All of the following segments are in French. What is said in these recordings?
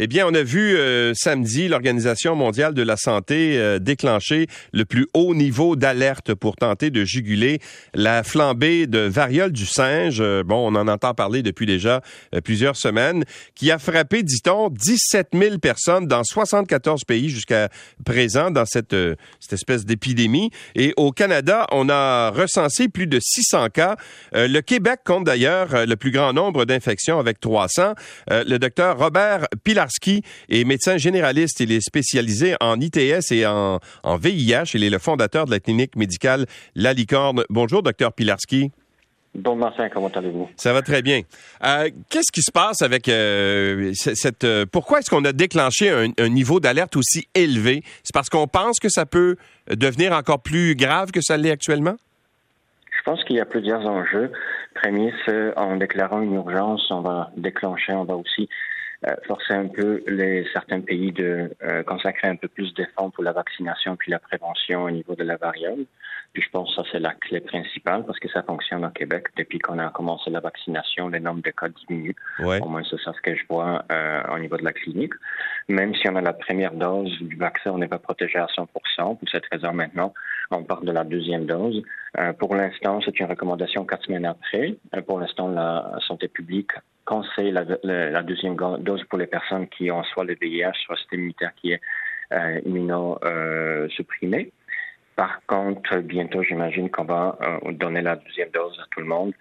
Eh bien, on a vu euh, samedi l'Organisation mondiale de la santé euh, déclencher le plus haut niveau d'alerte pour tenter de juguler la flambée de variole du singe. Euh, bon, on en entend parler depuis déjà plusieurs semaines, qui a frappé, dit-on, 17 000 personnes dans 74 pays jusqu'à présent dans cette, cette espèce d'épidémie. Et au Canada, on a recensé plus de 600 cas. le Québec compte d'ailleurs le plus grand nombre d'infections avec 300. le docteur Robert Pilar Pilarski est médecin généraliste. Il est spécialisé en ITS et en, VIH. Il est le fondateur de la clinique médicale La Licorne. Bonjour, docteur Pilarski. Bon matin, comment allez-vous? Ça va très bien. Euh, qu'est-ce qui se passe avec euh, cette... Euh, pourquoi est-ce qu'on a déclenché un, niveau d'alerte aussi élevé? C'est parce qu'on pense que ça peut devenir encore plus grave que ça l'est actuellement? Je pense qu'il y a plusieurs enjeux. Premier, c'est en déclarant une urgence, on va déclencher, on va aussi forcer un peu les, certains pays de euh, consacrer un peu plus d'efforts pour la vaccination puis la prévention au niveau de la variole. Puis je pense que ça, c'est la clé principale parce que ça fonctionne au Québec. Depuis qu'on a commencé la vaccination, le nombre de cas diminue. Au moins, c'est ça ce que je vois euh, au niveau de la clinique. Même si on a la première dose du vaccin, on n'est pas protégé à 100 Pour cette raison, maintenant, on parle de la deuxième dose. Euh, pour l'instant, c'est une recommandation quatre semaines après. Euh, pour l'instant, la santé publique conseille la, deuxième dose pour les personnes qui ont soit le VIH, soit le système immunitaire qui est euh, immunosupprimé. Par contre, bientôt, j'imagine qu'on va euh, donner la deuxième dose à tout le monde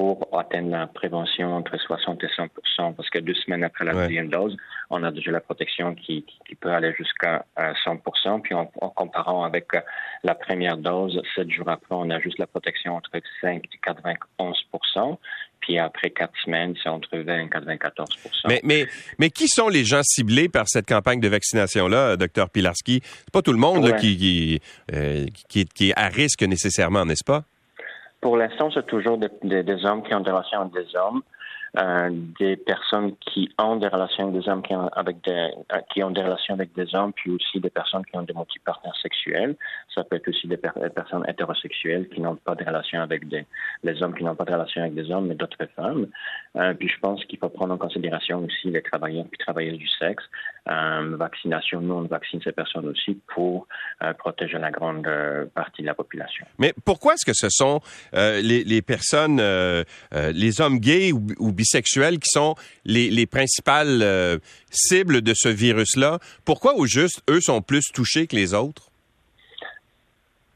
pour atteindre la prévention entre 60 et 100 parce que deux semaines après la deuxième dose, on a déjà la protection qui, peut aller jusqu'à 100 euh, Puis en, comparant avec euh, la première dose, sept jours après, on a juste la protection entre 5 et 91 puis après quatre semaines, c'est entre 20 et 94 mais, mais, mais qui sont les gens ciblés par cette campagne de vaccination-là, docteur Pilarski? C'est pas tout le monde qui, euh, qui, qui est à risque nécessairement, n'est-ce pas? Pour l'instant, c'est toujours des, hommes qui ont des relations avec des hommes, euh, des personnes qui ont des relations avec des hommes qui ont, avec des, euh, qui ont des relations avec des hommes, puis aussi des personnes qui ont des multipartenaires sexuels. Ça peut être aussi des, personnes hétérosexuelles qui n'ont pas de relations avec des les hommes qui n'ont pas de relations avec des hommes, mais d'autres femmes. Euh, puis je pense qu'il faut prendre en considération aussi les travailleurs puis travailleuses du sexe. Euh, vaccination, nous on vaccine ces personnes aussi pour euh, protéger la grande euh, partie de la population. Mais pourquoi est-ce que ce sont les, les, personnes, les hommes gays ou, ou, bisexuels qui sont les, les principales cibles de ce virus-là? Pourquoi au juste eux sont plus touchés que les autres?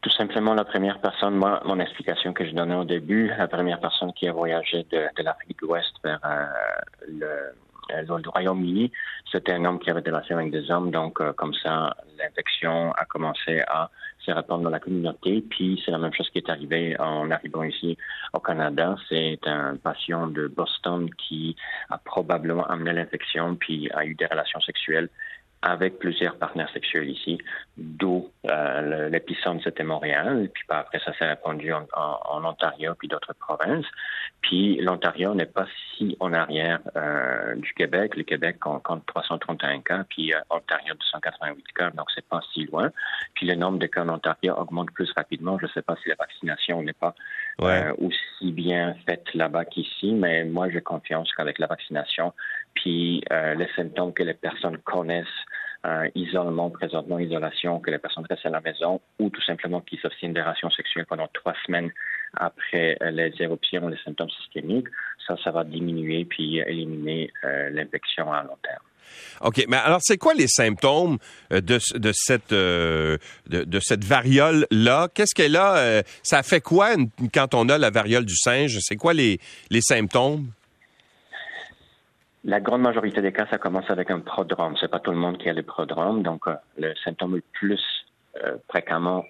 Tout simplement, la première personne, moi, mon explication que je donnais au début, la première personne qui a voyagé de, de l'Afrique de l'Ouest vers euh, le, euh, le Royaume-Uni, c'était un homme qui avait des relations avec des hommes, donc euh, comme ça, l'infection a commencé à se répandre dans la communauté. Puis c'est la même chose qui est arrivée en arrivant ici au Canada. C'est un patient de Boston qui a probablement amené l'infection, puis a eu des relations sexuelles avec plusieurs partenaires sexuels ici, d'où euh, l'épicentre c'était Montréal, puis après ça s'est répandu en, Ontario puis d'autres provinces. Puis l'Ontario n'est pas si en arrière euh, du Québec. Le Québec compte 331 cas, puis euh, Ontario 288 cas, donc c'est pas si loin. Puis le nombre de cas en Ontario augmente plus rapidement. Je ne sais pas si la vaccination n'est pas euh, aussi bien faite là-bas qu'ici, mais moi j'ai confiance qu'avec la vaccination, puis les symptômes que les personnes connaissent euh, isolement, présentement isolation, que les personnes restent à la maison ou tout simplement qu'ils s'obtiennent des rations sexuelles pendant trois semaines après euh, les éruptions, les symptômes systémiques, ça, ça va diminuer puis éliminer euh, l'infection à long terme. OK, mais alors c'est quoi les symptômes de, cette variole-là? Qu'est-ce qu'elle a? ça fait quoi quand on a la variole du singe? C'est quoi les symptômes? La grande majorité des cas, ça commence avec un prodrome. C'est pas tout le monde qui a le prodrome. Donc, euh, le symptôme le plus euh, fréquemment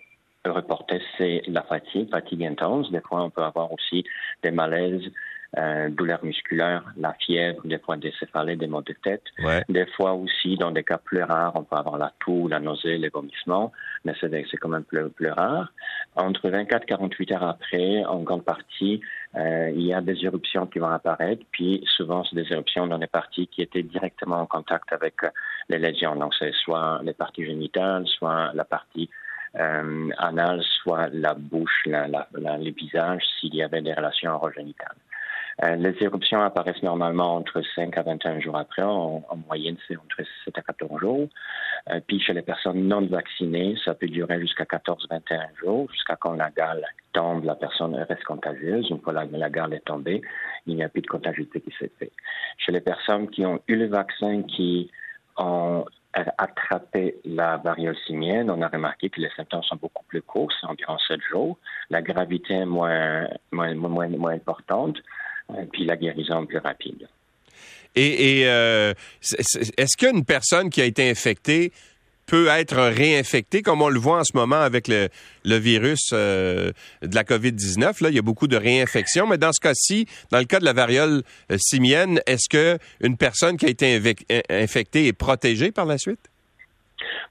reporté, c'est la fatigue, fatigue intense. Des fois, on peut avoir aussi des malaises, euh, douleurs musculaires, la fièvre, des fois des céphalées, des maux de tête. Des fois aussi, dans des cas plus rares, on peut avoir la toux, la nausée, les vomissements, mais c'est quand même plus, plus rare. Entre 24 et 48 heures après, en grande partie, euh, il y a des éruptions qui vont apparaître, puis souvent, c'est des éruptions dans les parties qui étaient directement en contact avec euh, les lésions. Donc, c'est soit les parties génitales, soit la partie euh, anale, soit la bouche, la, la, les visages, s'il y avait des relations orogénitales. Euh, les éruptions apparaissent normalement entre 5 à 21 jours après. En, moyenne, c'est entre 7 à 14 jours. Euh, puis chez les personnes non vaccinées, ça peut durer jusqu'à 14-21 jours, jusqu'à quand la gale tombe, la personne reste contagieuse. Une fois la, gale est tombée, il n'y a plus de contagiosité qui s'est faite. Chez les personnes qui ont eu le vaccin, qui ont attrapé la variole simienne, on a remarqué que les symptômes sont beaucoup plus courts, c'est environ 7 jours. La gravité est moins, moins, moins importante. Euh, puis la guérison plus rapide. Et, euh, est-ce qu'une personne qui a été infectée peut être réinfectée, comme on le voit en ce moment avec le, virus euh, de la COVID-19. Là, il y a beaucoup de réinfections, mais dans ce cas-ci, dans le cas de la variole simienne, est-ce qu'une personne qui a été infectée est protégée par la suite?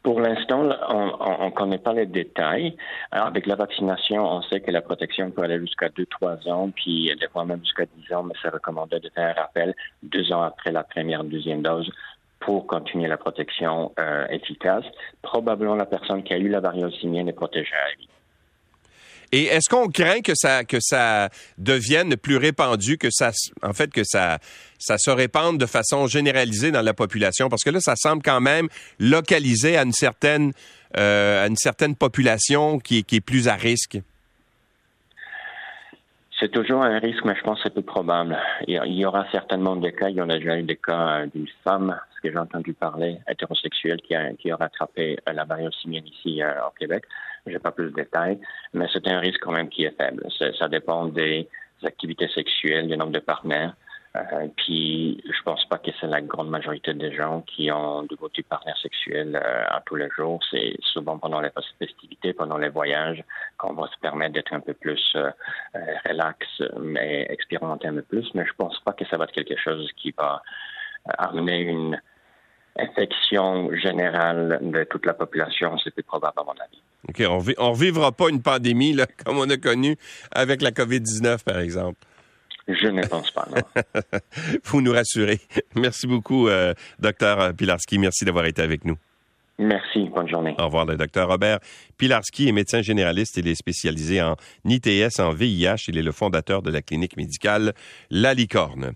Pour l'instant, on ne connaît pas les détails. Alors, avec la vaccination, on sait que la protection peut aller jusqu'à 2-3 ans, puis des fois même jusqu'à 10 ans, mais c'est recommandé de faire un rappel deux ans après la première deuxième dose pour continuer la protection euh, efficace. Probablement, la personne qui a eu la variole simienne est protégée à vie. Et est-ce qu'on craint que ça que ça devienne plus répandu, que ça en fait que ça ça se répande de façon généralisée dans la population? Parce que là ça semble quand même localisé à une certaine euh, à une certaine population qui, qui est plus à risque. C'est toujours un risque, mais je pense que c'est peu probable. Il y aura certainement des cas, il y en a déjà eu des cas d'une femme, ce que j'ai entendu parler, hétérosexuelle, qui a, qui a rattrapé la variole simienne ici euh, au Québec. Je n'ai pas plus de détails, mais c'est un risque quand même qui est faible. Ça dépend des activités sexuelles, du nombre de partenaires. Euh, puis, je pense pas que c'est la grande majorité des gens qui ont de côté partenaires sexuels euh, à tous les jours. C'est souvent pendant les festivités, pendant les voyages, qu'on va se permettre d'être un peu plus euh, euh, relax, mais expérimenter un peu plus. Mais je pense pas que ça va être quelque chose qui va amener une infection générale de toute la population. C'est plus probable à mon avis. OK, on ne revivra pas une pandémie là, comme on a connu avec la COVID-19, par exemple. Je ne pense pas, non. Vous nous rassurez. Merci beaucoup, euh, docteur Pilarski. Merci d'avoir été avec nous. Merci. Bonne journée. Au revoir. Le docteur Robert Pilarski est médecin généraliste. Il est spécialisé en ITS, en VIH. Il est le fondateur de la clinique médicale La Licorne.